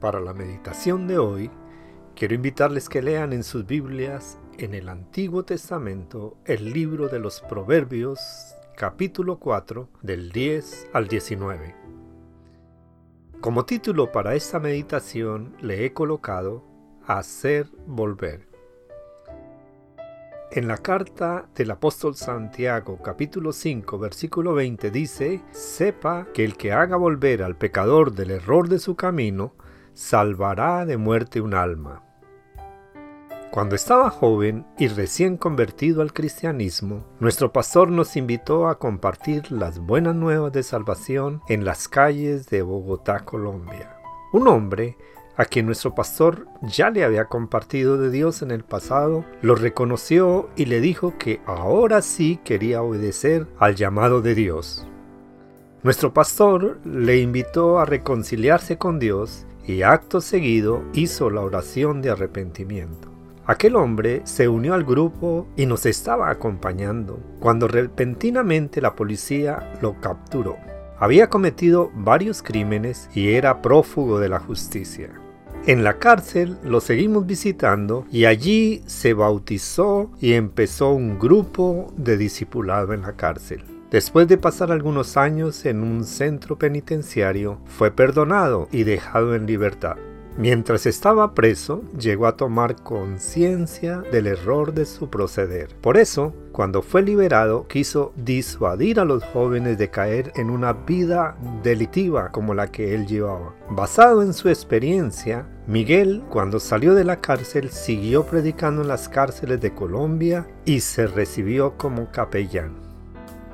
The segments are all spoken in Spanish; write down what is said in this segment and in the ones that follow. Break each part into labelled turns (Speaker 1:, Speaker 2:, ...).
Speaker 1: Para la meditación de hoy, quiero invitarles que lean en sus Biblias en el Antiguo Testamento el libro de los Proverbios, capítulo 4, del 10 al 19. Como título para esta meditación le he colocado Hacer volver. En la carta del apóstol Santiago capítulo 5 versículo 20 dice, Sepa que el que haga volver al pecador del error de su camino, salvará de muerte un alma. Cuando estaba joven y recién convertido al cristianismo, nuestro pastor nos invitó a compartir las buenas nuevas de salvación en las calles de Bogotá, Colombia. Un hombre a quien nuestro pastor ya le había compartido de Dios en el pasado, lo reconoció y le dijo que ahora sí quería obedecer al llamado de Dios. Nuestro pastor le invitó a reconciliarse con Dios y acto seguido hizo la oración de arrepentimiento. Aquel hombre se unió al grupo y nos estaba acompañando cuando repentinamente la policía lo capturó. Había cometido varios crímenes y era prófugo de la justicia. En la cárcel lo seguimos visitando y allí se bautizó y empezó un grupo de discipulado en la cárcel. Después de pasar algunos años en un centro penitenciario, fue perdonado y dejado en libertad. Mientras estaba preso, llegó a tomar conciencia del error de su proceder. Por eso, cuando fue liberado, quiso disuadir a los jóvenes de caer en una vida delictiva como la que él llevaba. Basado en su experiencia, Miguel, cuando salió de la cárcel, siguió predicando en las cárceles de Colombia y se recibió como capellán.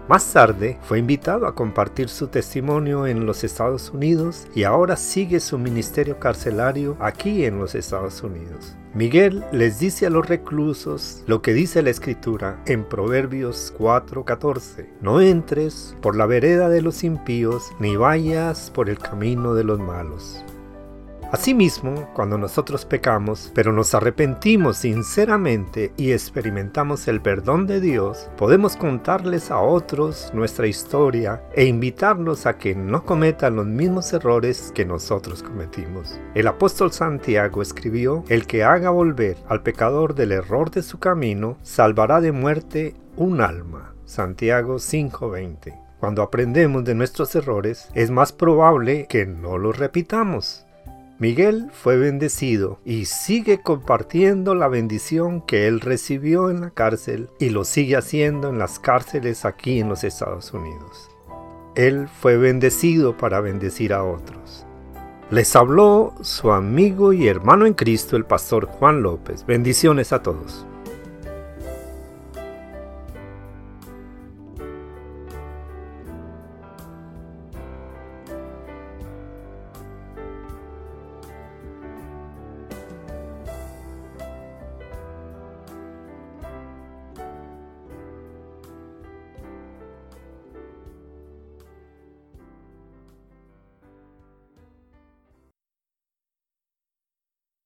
Speaker 1: Más tarde fue invitado a compartir su testimonio en los Estados Unidos y ahora sigue su ministerio carcelario aquí en los Estados Unidos. Miguel les dice a los reclusos lo que dice la escritura en Proverbios 4:14. No entres por la vereda de los impíos, ni vayas por el camino de los malos. Asimismo, cuando nosotros pecamos, pero nos arrepentimos sinceramente y experimentamos el perdón de Dios, podemos contarles a otros nuestra historia e invitarlos a que no cometan los mismos errores que nosotros cometimos. El apóstol Santiago escribió, el que haga volver al pecador del error de su camino, salvará de muerte un alma. Santiago 5:20. Cuando aprendemos de nuestros errores, es más probable que no los repitamos. Miguel fue bendecido y sigue compartiendo la bendición que él recibió en la cárcel y lo sigue haciendo en las cárceles aquí en los Estados Unidos. Él fue bendecido para bendecir a otros. Les habló su amigo y hermano en Cristo, el pastor Juan López. Bendiciones a todos.